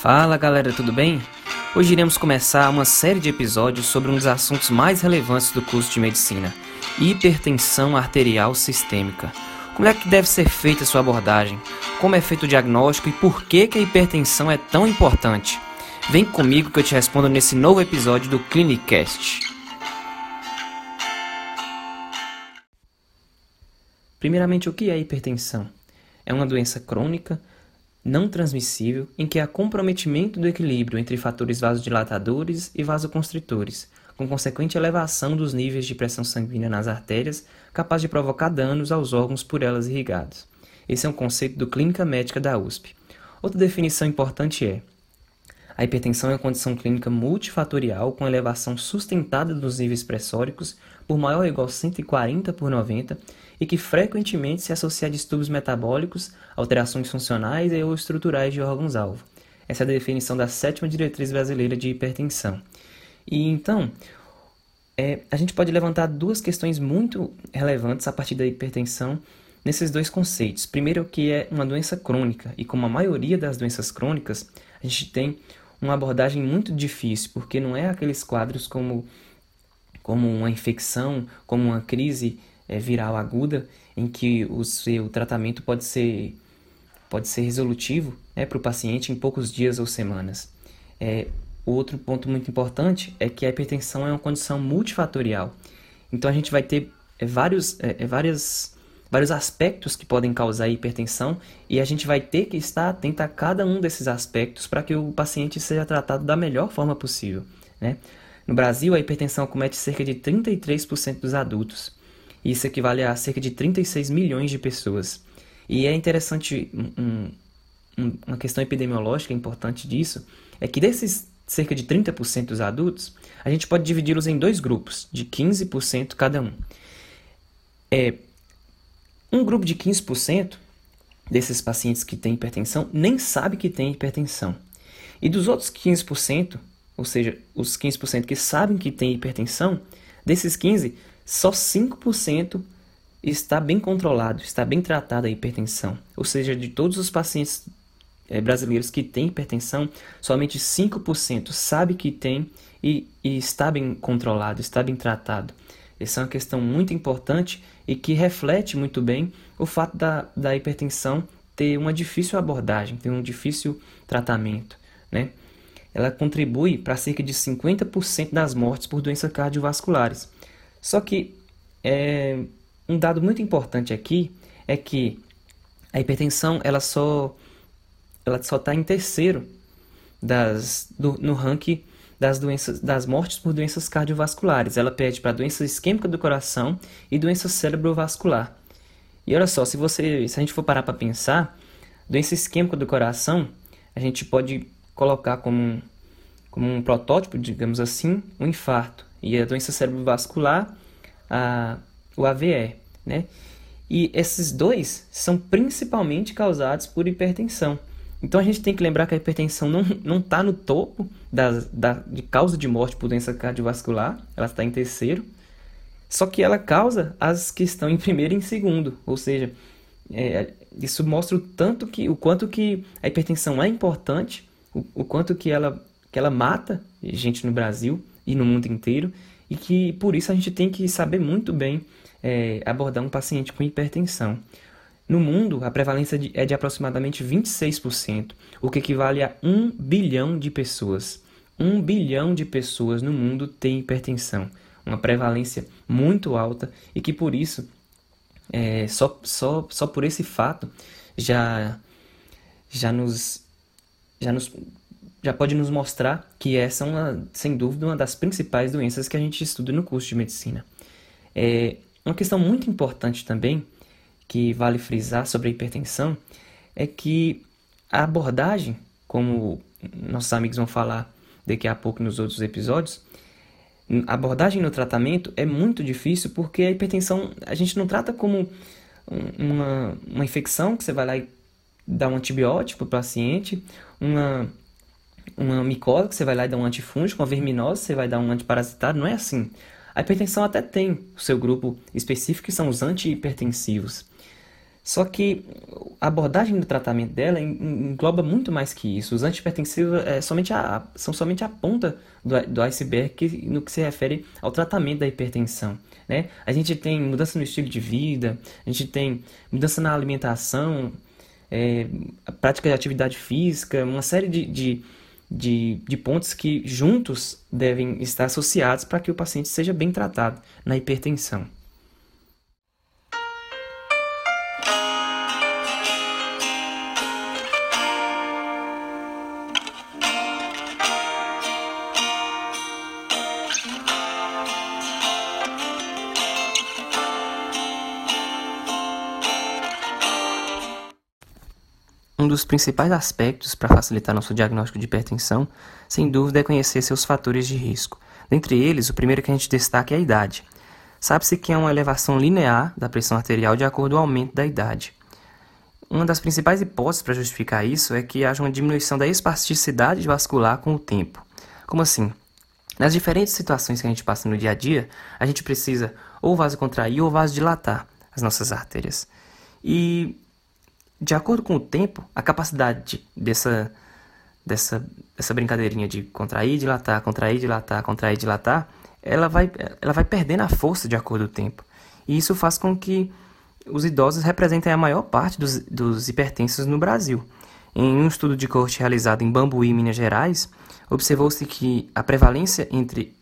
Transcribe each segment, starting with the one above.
Fala galera, tudo bem? Hoje iremos começar uma série de episódios sobre um dos assuntos mais relevantes do curso de medicina: hipertensão arterial sistêmica. Como é que deve ser feita sua abordagem? Como é feito o diagnóstico e por que, que a hipertensão é tão importante? Vem comigo que eu te respondo nesse novo episódio do Clinicast. Primeiramente, o que é hipertensão? É uma doença crônica não transmissível em que há comprometimento do equilíbrio entre fatores vasodilatadores e vasoconstritores, com consequente elevação dos níveis de pressão sanguínea nas artérias, capaz de provocar danos aos órgãos por elas irrigados. Esse é um conceito do Clínica Médica da USP. Outra definição importante é: a hipertensão é uma condição clínica multifatorial com elevação sustentada dos níveis pressóricos por maior ou igual a 140 por 90 e que frequentemente se associa a distúrbios metabólicos, alterações funcionais e ou estruturais de órgãos-alvo. Essa é a definição da sétima diretriz brasileira de hipertensão. E então, é, a gente pode levantar duas questões muito relevantes a partir da hipertensão nesses dois conceitos. Primeiro, que é uma doença crônica, e como a maioria das doenças crônicas, a gente tem uma abordagem muito difícil, porque não é aqueles quadros como, como uma infecção, como uma crise é, viral aguda, em que o seu tratamento pode ser, pode ser resolutivo né, para o paciente em poucos dias ou semanas. É, outro ponto muito importante é que a hipertensão é uma condição multifatorial. Então a gente vai ter é, vários, é, é várias vários aspectos que podem causar hipertensão e a gente vai ter que estar atento a cada um desses aspectos para que o paciente seja tratado da melhor forma possível. Né? No Brasil, a hipertensão comete cerca de 33% dos adultos. Isso equivale a cerca de 36 milhões de pessoas. E é interessante, um, um, uma questão epidemiológica importante disso, é que desses cerca de 30% dos adultos, a gente pode dividi-los em dois grupos, de 15% cada um. É, um grupo de 15% desses pacientes que têm hipertensão nem sabe que tem hipertensão. E dos outros 15%, ou seja, os 15% que sabem que tem hipertensão, desses 15, só 5% está bem controlado, está bem tratada a hipertensão. Ou seja, de todos os pacientes é, brasileiros que têm hipertensão, somente 5% sabe que tem e, e está bem controlado, está bem tratado. Essa é uma questão muito importante e que reflete muito bem o fato da, da hipertensão ter uma difícil abordagem, ter um difícil tratamento. Né? Ela contribui para cerca de 50% das mortes por doenças cardiovasculares. Só que é, um dado muito importante aqui é que a hipertensão ela só ela só está em terceiro das, do, no ranking das doenças das mortes por doenças cardiovasculares. Ela pede para doença isquêmica do coração e doença cerebrovascular. E olha só, se você, se a gente for parar para pensar, doença isquêmica do coração, a gente pode colocar como um, como um protótipo, digamos assim, um infarto. E a doença cerebrovascular, a, o AVE, né? E esses dois são principalmente causados por hipertensão. Então a gente tem que lembrar que a hipertensão não está no topo da, da, de causa de morte por doença cardiovascular, ela está em terceiro, só que ela causa as que estão em primeiro e em segundo, ou seja, é, isso mostra o tanto que o quanto que a hipertensão é importante, o, quanto que ela, que ela mata gente no Brasil e no mundo inteiro, e que por isso a gente tem que saber muito bem é, abordar um paciente com hipertensão. No mundo, a prevalência é de aproximadamente 26%, o que equivale a 1 bilhão de pessoas. 1 bilhão de pessoas no mundo têm hipertensão, uma prevalência muito alta e que por isso, é, só, só, só por esse fato, já, já, nos, já, nos, já pode nos mostrar que essa é, uma, sem dúvida, uma das principais doenças que a gente estuda no curso de medicina. É, uma questão muito importante também que vale frisar sobre a hipertensão é que a abordagem, como nossos amigos vão falar daqui a pouco nos outros episódios, a abordagem no tratamento é muito difícil porque a hipertensão a gente não trata como uma, uma infecção que você vai lá e dá um antibiótico para o paciente, uma, uma micose que você vai lá e dá um antifúngico, uma verminose você vai dar um antiparasitário, não é assim. A hipertensão até tem o seu grupo específico que são os antihipertensivos. Só que a abordagem do tratamento dela engloba muito mais que isso. Os antihipertensivos é somente a, são somente a ponta do, do iceberg que, no que se refere ao tratamento da hipertensão. Né? A gente tem mudança no estilo de vida, a gente tem mudança na alimentação, é, a prática de atividade física, uma série de, de, de, de pontos que juntos devem estar associados para que o paciente seja bem tratado na hipertensão. Dos principais aspectos para facilitar nosso diagnóstico de hipertensão, sem dúvida, é conhecer seus fatores de risco. Dentre eles, o primeiro que a gente destaca é a idade. Sabe-se que é uma elevação linear da pressão arterial de acordo com o aumento da idade. Uma das principais hipóteses para justificar isso é que haja uma diminuição da espasticidade vascular com o tempo. Como assim? Nas diferentes situações que a gente passa no dia a dia, a gente precisa ou vasocontrair ou vasodilatar as nossas artérias. E de acordo com o tempo, a capacidade dessa, dessa, dessa brincadeirinha de contrair, dilatar, contrair, dilatar, contrair, dilatar, ela vai, ela vai perdendo a força de acordo com o tempo. E isso faz com que os idosos representem a maior parte dos, dos hipertensos no Brasil. Em um estudo de corte realizado em Bambuí, Minas Gerais, observou-se que a prevalência entre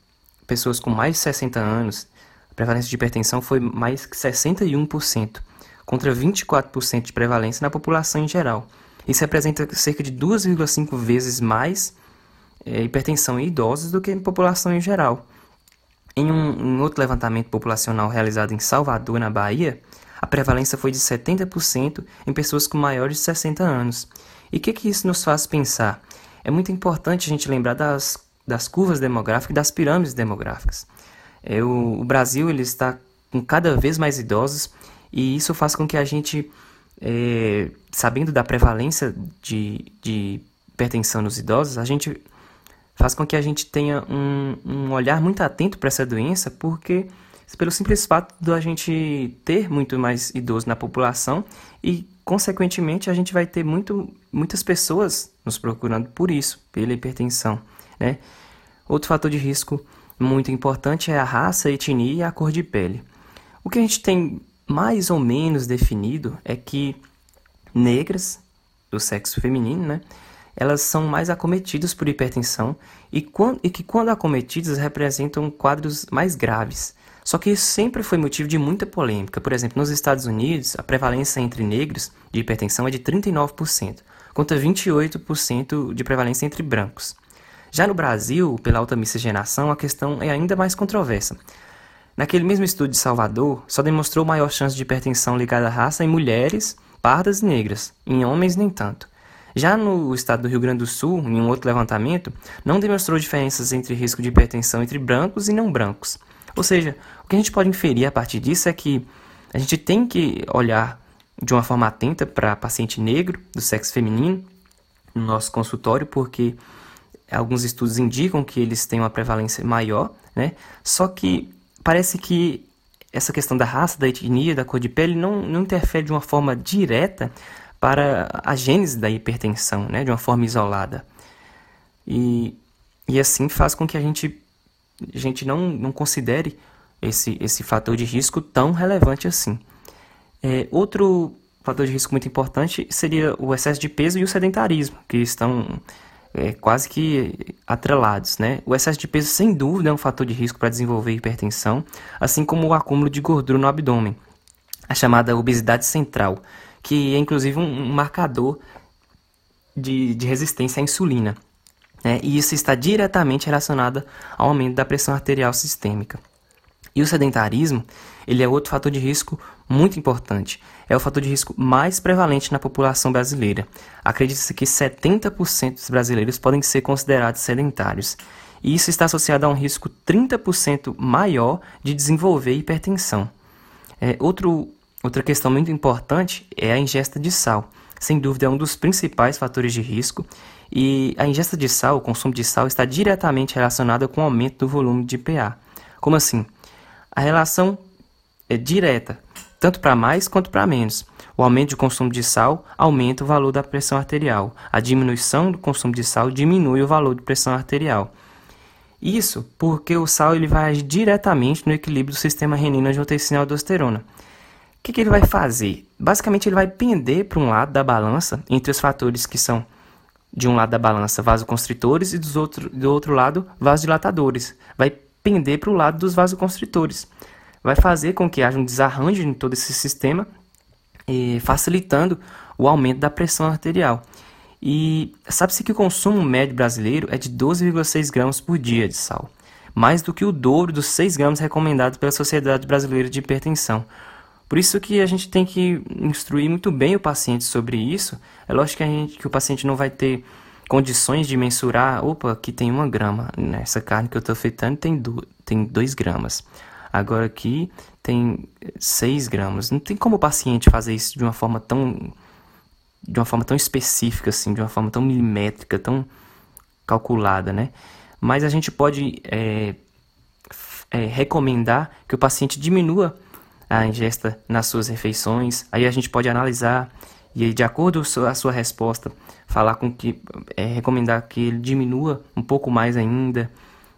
pessoas com mais de 60 anos, a prevalência de hipertensão foi mais que 61% contra 24% de prevalência na população em geral. Isso representa cerca de 2,5 vezes mais é, hipertensão em idosos do que em população em geral. Em um, outro levantamento populacional realizado em Salvador, na Bahia, a prevalência foi de 70% em pessoas com maiores de 60 anos. E o que, que isso nos faz pensar? É muito importante a gente lembrar das, das curvas demográficas e das pirâmides demográficas. É, o, o Brasil ele está com cada vez mais idosos e isso faz com que a gente, é, sabendo da prevalência de, de hipertensão nos idosos, a gente faz com que a gente tenha um, um olhar muito atento para essa doença, porque pelo simples fato de a gente ter muito mais idosos na população e, consequentemente, a gente vai ter muito, muitas pessoas nos procurando por isso, pela hipertensão. Né? Outro fator de risco muito importante é a raça, a etnia e a cor de pele. O que a gente tem mais ou menos definido é que negras do sexo feminino, né, elas são mais acometidas por hipertensão e, quando, e que quando acometidas representam quadros mais graves. Só que isso sempre foi motivo de muita polêmica. Por exemplo, nos Estados Unidos, a prevalência entre negros de hipertensão é de 39%, contra 28% de prevalência entre brancos. Já no Brasil, pela alta miscigenação, a questão é ainda mais controversa. Naquele mesmo estudo de Salvador, só demonstrou maior chance de hipertensão ligada à raça em mulheres, pardas e negras, em homens nem tanto. Já no estado do Rio Grande do Sul, em um outro levantamento, não demonstrou diferenças entre risco de hipertensão entre brancos e não brancos. Ou seja, o que a gente pode inferir a partir disso é que a gente tem que olhar de uma forma atenta para paciente negro do sexo feminino no nosso consultório, porque alguns estudos indicam que eles têm uma prevalência maior, né? Só que parece que essa questão da raça, da etnia, da cor de pele não, não interfere de uma forma direta para a gênese da hipertensão, né, de uma forma isolada. E, e assim faz com que a gente, a gente não, não considere esse, esse fator de risco tão relevante assim. É, outro fator de risco muito importante seria o excesso de peso e o sedentarismo, que estão é, quase que atrelados. Né? O excesso de peso, sem dúvida, é um fator de risco para desenvolver hipertensão, assim como o acúmulo de gordura no abdômen, a chamada obesidade central, que é inclusive um, marcador de, de resistência à insulina. Né? E isso está diretamente relacionado ao aumento da pressão arterial sistêmica. E o sedentarismo, ele é outro fator de risco muito importante. É o fator de risco mais prevalente na população brasileira. Acredita-se que 70% dos brasileiros podem ser considerados sedentários. E isso está associado a um risco 30% maior de desenvolver hipertensão. É, outro, outra questão muito importante é a ingesta de sal. Sem dúvida, é um dos principais fatores de risco. E a ingesta de sal, o consumo de sal, está diretamente relacionado com o aumento do volume de PA. Como assim? A relação é direta tanto para mais quanto para menos. O aumento de consumo de sal aumenta o valor da pressão arterial. A diminuição do consumo de sal diminui o valor de pressão arterial. Isso porque o sal ele vai agir diretamente no equilíbrio do sistema renina-angiotensina-aldosterona. O que, que ele vai fazer? Basicamente, ele vai pender para um lado da balança entre os fatores que são de um lado da balança vasoconstritores e dos outro, do outro lado vasodilatadores. Vai pender para o lado dos vasoconstritores. Vai fazer com que haja um desarranjo em todo esse sistema, facilitando o aumento da pressão arterial. E sabe-se que o consumo médio brasileiro é de 12,6 gramas por dia de sal, mais do que o dobro dos 6 gramas recomendados pela Sociedade Brasileira de Hipertensão. Por isso que a gente tem que instruir muito bem o paciente sobre isso. É lógico que, a gente, que o paciente não vai ter condições de mensurar, opa, aqui tem uma grama, nessa carne que eu estou afetando tem, tem 2 gramas. Agora aqui tem 6 gramas. Não tem como o paciente fazer isso de uma forma tão de uma forma tão específica assim, de uma forma tão milimétrica, tão calculada, né? Mas a gente pode é, é, recomendar que o paciente diminua a ingesta nas suas refeições. Aí a gente pode analisar e de acordo com a sua resposta, falar com que é, recomendar que ele diminua um pouco mais ainda,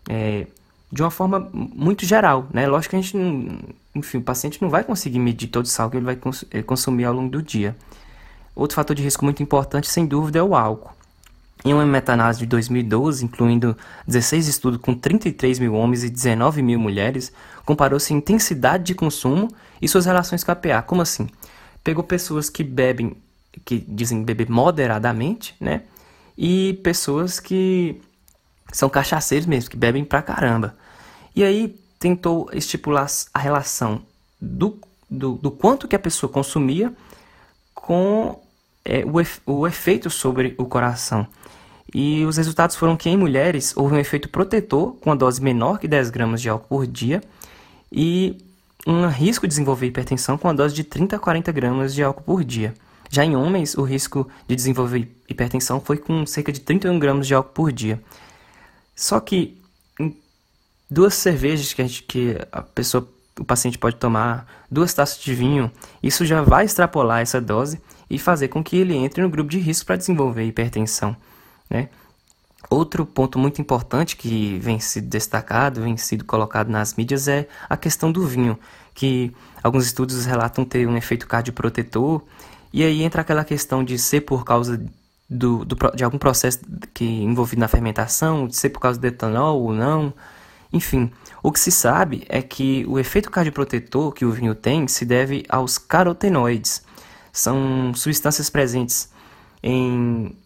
é, de uma forma muito geral, né? Lógico que a gente, não, enfim, o paciente não vai conseguir medir todo o sal que ele vai cons é, consumir ao longo do dia. Outro fator de risco muito importante, sem dúvida, é o álcool. Em uma meta-análise de 2012, incluindo 16 estudos com 33 mil homens e 19 mil mulheres, comparou-se a intensidade de consumo e suas relações com a PA. Como assim? Pegou pessoas que bebem, que dizem beber moderadamente, né? E pessoas que são cachaceiros mesmo, que bebem pra caramba. E aí tentou estipular a relação do, do, do quanto que a pessoa consumia com é, o, o efeito sobre o coração. E os resultados foram que em mulheres houve um efeito protetor com a dose menor que 10 gramas de álcool por dia e um risco de desenvolver hipertensão com a dose de 30 a 40 gramas de álcool por dia. Já em homens, o risco de desenvolver hipertensão foi com cerca de 31 gramas de álcool por dia. Só que duas cervejas que a, gente, que a pessoa, o paciente pode tomar, duas taças de vinho, isso já vai extrapolar essa dose e fazer com que ele entre no grupo de risco para desenvolver hipertensão. Né? Outro ponto muito importante que vem sido destacado, vem sido colocado nas mídias é a questão do vinho, que alguns estudos relatam ter um efeito cardioprotetor, e aí entra aquela questão de ser por causa do, do, de algum processo que envolvido na fermentação, ser por causa do etanol ou não, enfim. O que se sabe é que o efeito cardioprotetor que o vinho tem se deve aos carotenoides. São substâncias presentes em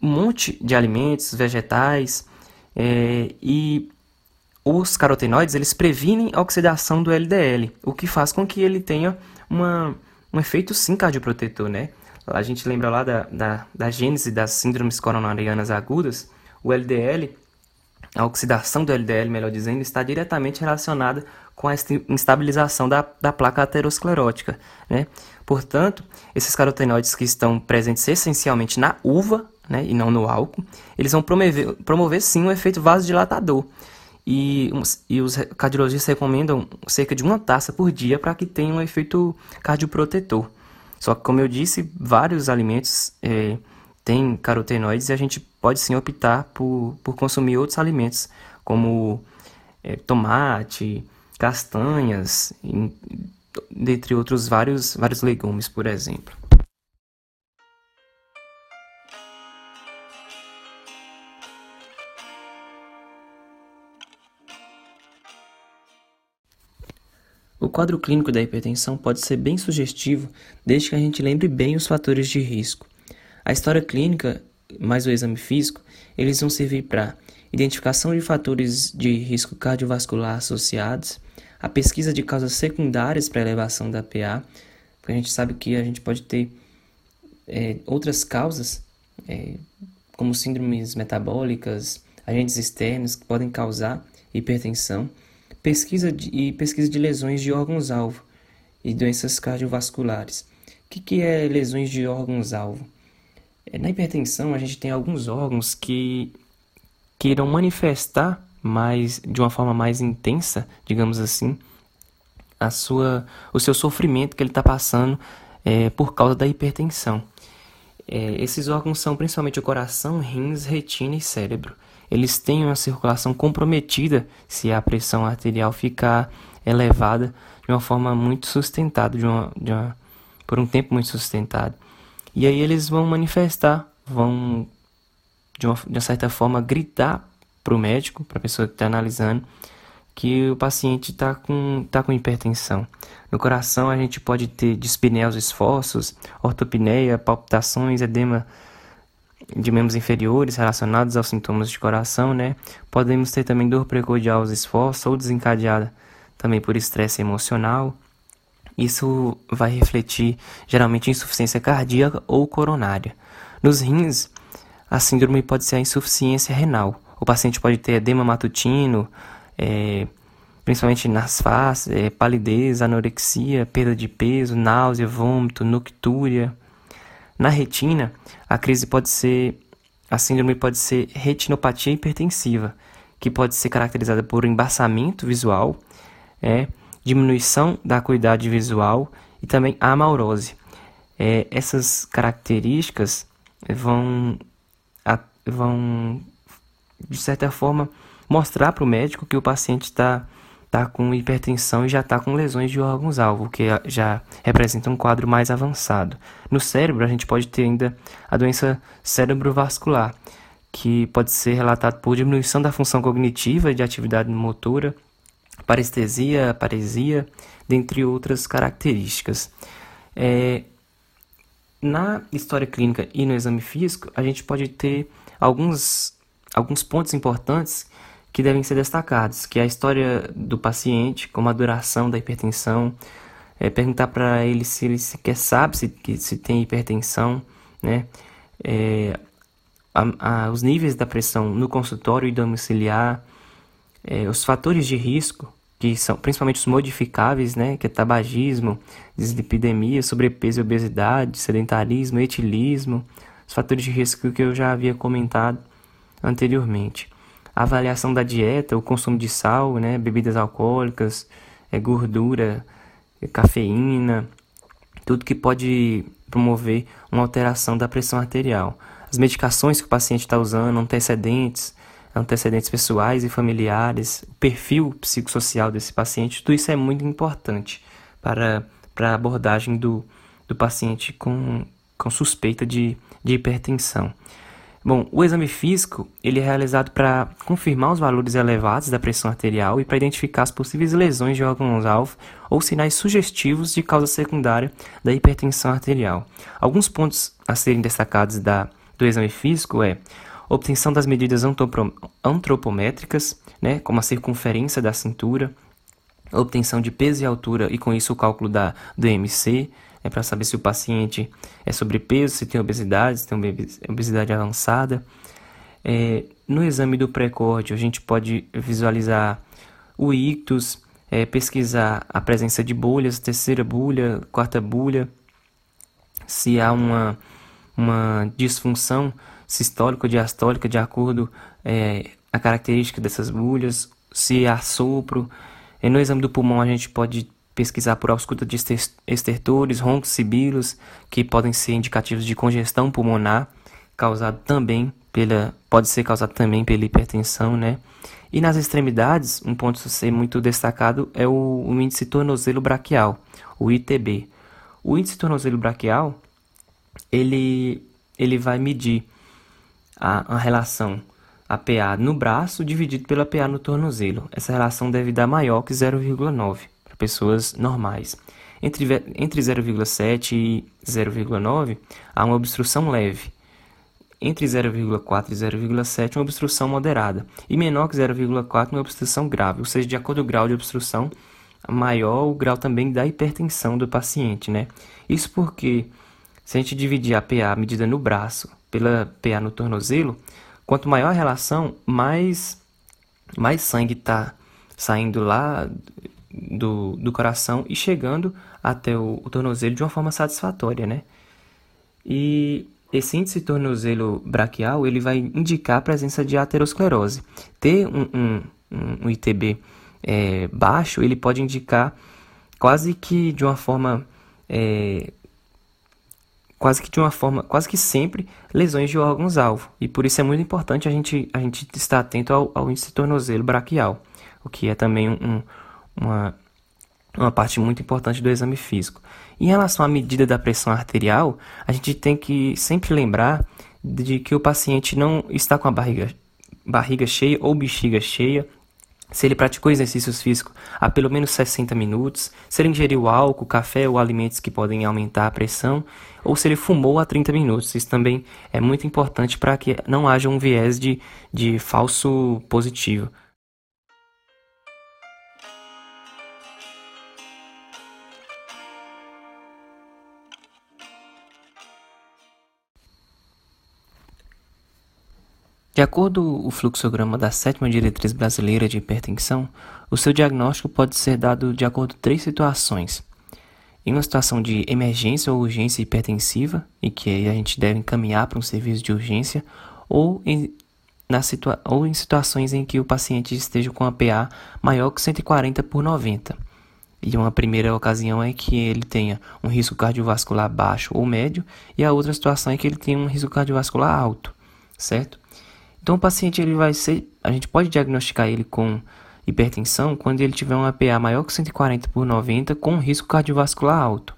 um monte de alimentos, vegetais, é, e os carotenoides eles previnem a oxidação do LDL, o que faz com que ele tenha uma, um efeito sim cardioprotetor, né? A gente lembra lá da, da, da gênese das síndromes coronarianas agudas, o LDL, a oxidação do LDL, melhor dizendo, está diretamente relacionada com a instabilização da, da placa aterosclerótica, né? Portanto, esses carotenoides que estão presentes essencialmente na uva, né, e não no álcool, eles vão promover, promover sim um efeito vasodilatador. E, e os cardiologistas recomendam cerca de uma taça por dia para que tenha um efeito cardioprotetor. Só que, como eu disse, vários alimentos é, têm carotenoides e a gente pode sim optar por, por consumir outros alimentos, como é, tomate, castanhas, dentre outros vários, vários legumes, por exemplo. O quadro clínico da hipertensão pode ser bem sugestivo desde que a gente lembre bem os fatores de risco. A história clínica, mais o exame físico, eles vão servir para identificação de fatores de risco cardiovascular associados, a pesquisa de causas secundárias para elevação da PA, porque a gente sabe que a gente pode ter é, outras causas, é, como síndromes metabólicas, agentes externos que podem causar hipertensão, pesquisa de, e pesquisa de lesões de órgãos-alvo e doenças cardiovasculares. O que, que é lesões de órgãos-alvo? É, na hipertensão, a gente tem alguns órgãos que, que irão manifestar mais de uma forma mais intensa, digamos assim, a sua, o seu sofrimento que ele está passando é, por causa da hipertensão. É, esses órgãos são principalmente o coração, rins, retina e cérebro. Eles têm uma circulação comprometida se a pressão arterial ficar elevada de uma forma muito sustentada, de uma, de uma, por um tempo muito sustentado. E aí eles vão manifestar, vão de uma, de uma certa forma gritar para o médico, para a pessoa que está analisando, que o paciente está com, tá com hipertensão. No coração a gente pode ter dispneus esforços, ortopneia, palpitações, edema de membros inferiores relacionados aos sintomas de coração, né? Podemos ter também dor precordial aos esforços ou desencadeada também por estresse emocional. Isso vai refletir geralmente insuficiência cardíaca ou coronária. Nos rins, a síndrome pode ser a insuficiência renal. O paciente pode ter edema matutino, é, principalmente nas faces, é, palidez, anorexia, perda de peso, náusea, vômito, noctúria. Na retina, a crise pode ser, a síndrome pode ser retinopatia hipertensiva, que pode ser caracterizada por embaçamento visual, é, diminuição da acuidade visual e também a amaurose. É, essas características vão, a, vão, de certa forma, mostrar para o médico que o paciente está tá com hipertensão e já está com lesões de órgãos-alvo, que já representa um quadro mais avançado. No cérebro, a gente pode ter ainda a doença cerebrovascular, que pode ser relatada por diminuição da função cognitiva e de atividade motora, parestesia, paresia, dentre outras características. É, na história clínica e no exame físico, a gente pode ter alguns, alguns pontos importantes que devem ser destacados, que é a história do paciente, como a duração da hipertensão, é, perguntar para ele se ele sequer sabe se, se tem hipertensão, né? É, a, a, os níveis da pressão no consultório e domiciliar, é, os fatores de risco, que são principalmente os modificáveis, né, que é tabagismo, dislipidemia, sobrepeso e obesidade, sedentarismo, etilismo, os fatores de risco que eu já havia comentado anteriormente. A avaliação da dieta, o consumo de sal, né, bebidas alcoólicas, é, gordura, é, cafeína, tudo que pode promover uma alteração da pressão arterial. As medicações que o paciente está usando, antecedentes, antecedentes pessoais e familiares, o perfil psicossocial desse paciente, tudo isso é muito importante para, para a abordagem do, do paciente com, com suspeita de, de hipertensão. Bom, o exame físico ele é realizado para confirmar os valores elevados da pressão arterial e para identificar as possíveis lesões de órgãos-alvo ou sinais sugestivos de causa secundária da hipertensão arterial. Alguns pontos a serem destacados da, do exame físico é obtenção das medidas antropométricas, né, como a circunferência da cintura, obtenção de peso e altura e com isso o cálculo da, do MC, né, para saber se o paciente é sobrepeso, se tem obesidade, se tem obesidade avançada. É, no exame do precórdio, a gente pode visualizar o ictus, é, pesquisar a presença de bolhas, terceira bolha, quarta bolha, se há uma, uma disfunção sistólica ou diastólica de acordo é, a característica dessas bolhas, se há sopro. E no exame do pulmão a gente pode pesquisar por ausculta de estertores, roncos, sibilos, que podem ser indicativos de congestão pulmonar, causado também pela, pode ser causado também pela hipertensão, né? E nas extremidades, um ponto a ser muito destacado é o, o índice tornozelo braquial, o ITB. O índice tornozelo braquial, ele, ele vai medir a, a relação APA no braço dividido pela PA no tornozelo. Essa relação deve dar maior que 0,9 para pessoas normais. Entre, entre 0,7 e 0,9 há uma obstrução leve. Entre 0,4 e 0,7 uma obstrução moderada. E menor que 0,4 uma obstrução grave. Ou seja, de acordo com o grau de obstrução, maior o grau também da hipertensão do paciente. Né? Isso porque se a gente dividir a PA medida no braço pela PA no tornozelo, quanto maior a relação, mais, mais sangue está saindo lá do, do coração e chegando até o, o, tornozelo de uma forma satisfatória, né? E esse índice tornozelo braquial, ele vai indicar a presença de aterosclerose. Ter um, um, um ITB é, baixo, ele pode indicar quase que de uma forma é, quase que de uma forma, quase que sempre, lesões de órgãos-alvo. E por isso é muito importante a gente, a gente estar atento ao, ao índice tornozelo braquial, o que é também um, uma, uma parte muito importante do exame físico. Em relação à medida da pressão arterial, a gente tem que sempre lembrar de que o paciente não está com a barriga, barriga cheia ou bexiga cheia se ele praticou exercícios físicos há pelo menos 60 minutos, se ele ingeriu álcool, café ou alimentos que podem aumentar a pressão, ou se ele fumou há 30 minutos. Isso também é muito importante para que não haja um viés de, de falso positivo. De acordo com o fluxograma da sétima diretriz brasileira de hipertensão, o seu diagnóstico pode ser dado de acordo com três situações. Em uma situação de emergência ou urgência hipertensiva, e que a gente deve encaminhar para um serviço de urgência, ou em, na situa ou em situações em que o paciente esteja com a PA maior que 140 por 90. E uma primeira ocasião é que ele tenha um risco cardiovascular baixo ou médio, e a outra situação é que ele tenha um risco cardiovascular alto, certo? Então o paciente ele vai ser, a gente pode diagnosticar ele com hipertensão quando ele tiver uma PA maior que 140 por 90 com risco cardiovascular alto.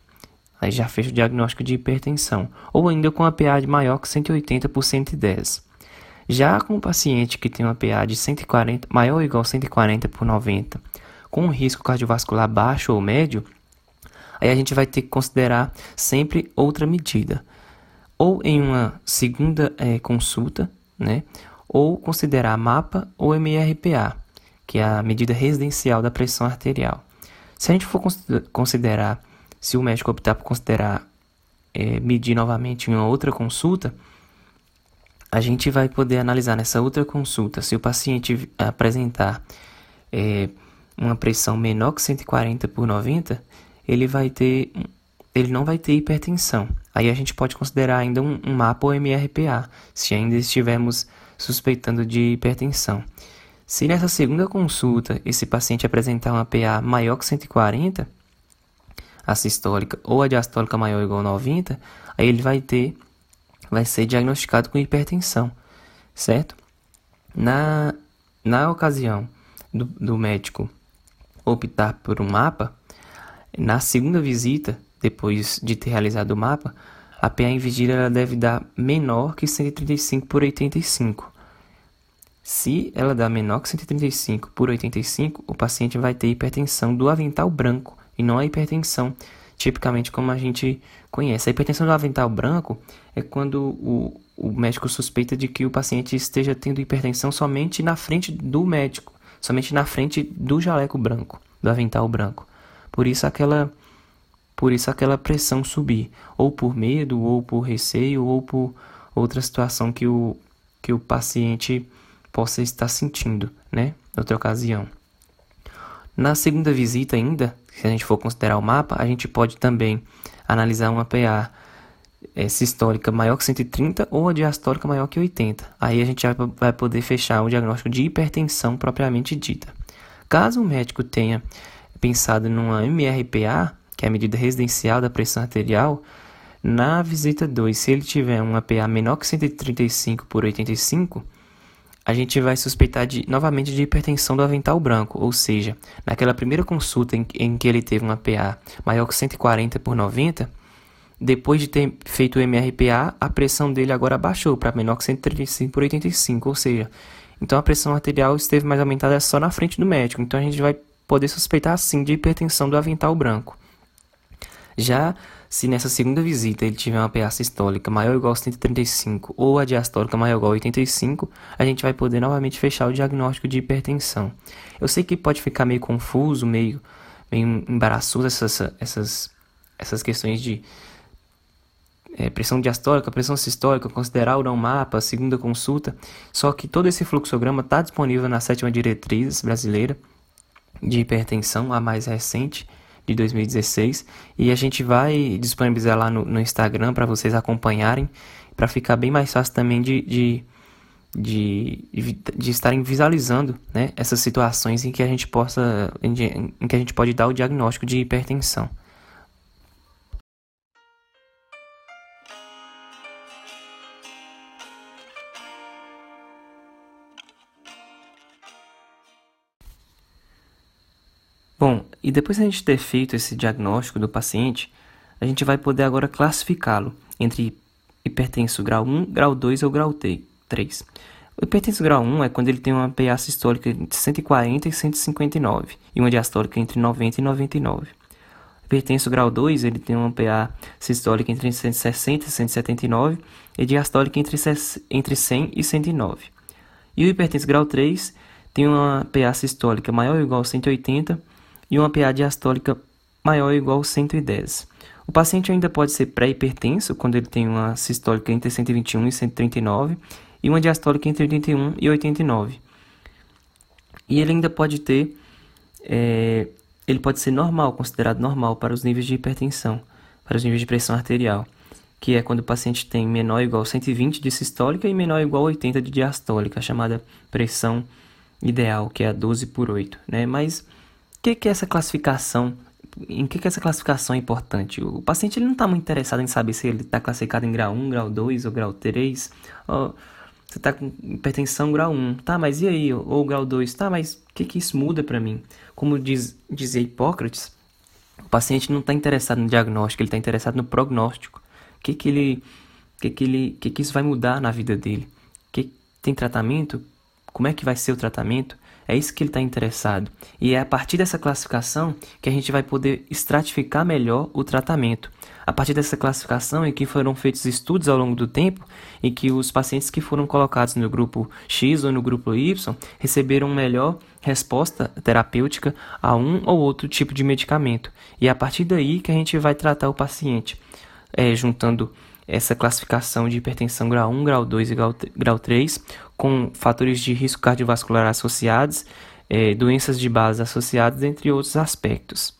Aí já fez o diagnóstico de hipertensão, ou ainda com uma PA de maior que 180 por 110. Já com o paciente que tem uma PA de 140, maior ou igual a 140 por 90, com um risco cardiovascular baixo ou médio, aí a gente vai ter que considerar sempre outra medida. Ou em uma segunda é, consulta, né? Ou considerar MAPA ou MRPA, que é a medida residencial da pressão arterial. Se a gente for considerar, se o médico optar por considerar é, medir novamente em uma outra consulta, a gente vai poder analisar nessa outra consulta se o paciente apresentar é, uma pressão menor que 140 por 90, ele vai ter, ele não vai ter hipertensão. Aí a gente pode considerar ainda um, um MAPA ou MRPA, se ainda estivermos suspeitando de hipertensão. Se nessa segunda consulta esse paciente apresentar uma PA maior que 140, a sistólica ou a diastólica maior ou igual a 90, aí ele vai ter, vai ser diagnosticado com hipertensão, certo? Na, na ocasião do, do médico optar por um mapa, na segunda visita, depois de ter realizado o mapa, a PA em vigília deve dar menor que 135 por 85. Se ela dá menor que 135 por 85, o paciente vai ter hipertensão do avental branco e não a hipertensão tipicamente como a gente conhece. A hipertensão do avental branco é quando o, o médico suspeita de que o paciente esteja tendo hipertensão somente na frente do médico, somente na frente do jaleco branco, do avental branco. Por isso aquela por isso aquela pressão subir, ou por medo, ou por receio, ou por outra situação que o, que o paciente possa estar sentindo, né? Outra ocasião. Na segunda visita ainda, se a gente for considerar o mapa, a gente pode também analisar uma PA é, sistólica maior que 130 ou a diastólica maior que 80. Aí a gente vai poder fechar o diagnóstico de hipertensão propriamente dita. Caso o médico tenha pensado numa MRPA, que é a medida residencial da pressão arterial, na visita 2, se ele tiver uma PA menor que 135 por 85, a gente vai suspeitar de, novamente de hipertensão do avental branco, ou seja, naquela primeira consulta em, em que ele teve uma PA maior que 140 por 90, depois de ter feito o MRPA, a pressão dele agora baixou para menor que 135 por 85, ou seja, então a pressão arterial esteve mais aumentada só na frente do médico, então a gente vai poder suspeitar sim de hipertensão do avental branco. Já se nessa segunda visita ele tiver uma PA sistólica maior ou igual a 135 ou a diastólica maior ou igual a 85, a gente vai poder novamente fechar o diagnóstico de hipertensão. Eu sei que pode ficar meio confuso, meio, meio embaraçoso essas, essas, essas questões de é, pressão diastólica, pressão sistólica, considerar o não mapa, segunda consulta, só que todo esse fluxograma está disponível na sétima diretriz brasileira de hipertensão, a mais recente, de 2016 e a gente vai disponibilizar lá no, no Instagram para vocês acompanharem, para ficar bem mais fácil também de, de, de, de estarem visualizando né, essas situações em que a gente possa em, em que a gente pode dar o diagnóstico de hipertensão. E depois de a gente ter feito esse diagnóstico do paciente, a gente vai poder agora classificá-lo entre hipertenso grau 1, grau 2 ou grau 3. O hipertenso grau 1 é quando ele tem uma PA sistólica entre 140 e 159 e uma diastólica entre 90 e 99. O hipertenso grau 2 ele tem uma PA sistólica entre 160 e 179 e diastólica entre, entre 100 e 109. E o hipertenso grau 3 tem uma PA sistólica maior ou igual a 180 e uma PA diastólica maior ou igual a 110. O paciente ainda pode ser pré-hipertenso, quando ele tem uma sistólica entre 121 e 139 e uma diastólica entre 81 e 89. E ele ainda pode ter, é, ele pode ser normal, considerado normal para os níveis de hipertensão, para os níveis de pressão arterial, que é quando o paciente tem menor ou igual a 120 de sistólica e menor ou igual a 80 de diastólica, chamada pressão ideal, que é a 12 por 8, né? Mas que, que é essa classificação? Em que, que essa classificação é importante? O paciente ele não está muito interessado em saber se ele está classificado em grau 1, grau 2 ou grau 3. Ou você está com hipertensão grau 1, tá, mas e aí? Ou grau 2, tá, mas o que, que isso muda para mim? Como diz, dizia Hipócrates, o paciente não está interessado no diagnóstico, ele está interessado no prognóstico. O que, que ele. que, que, ele, que, que isso vai mudar na vida dele? Que tem tratamento? Como é que vai ser o tratamento? É isso que ele está interessado. E é a partir dessa classificação que a gente vai poder estratificar melhor o tratamento. A partir dessa classificação é que foram feitos estudos ao longo do tempo em que os pacientes que foram colocados no grupo X ou no grupo Y receberam melhor resposta terapêutica a um ou outro tipo de medicamento. E é a partir daí que a gente vai tratar o paciente, é, juntando essa classificação de hipertensão grau 1, grau 2 e grau, grau 3, com fatores de risco cardiovascular associados, é, doenças de base associadas, entre outros aspectos.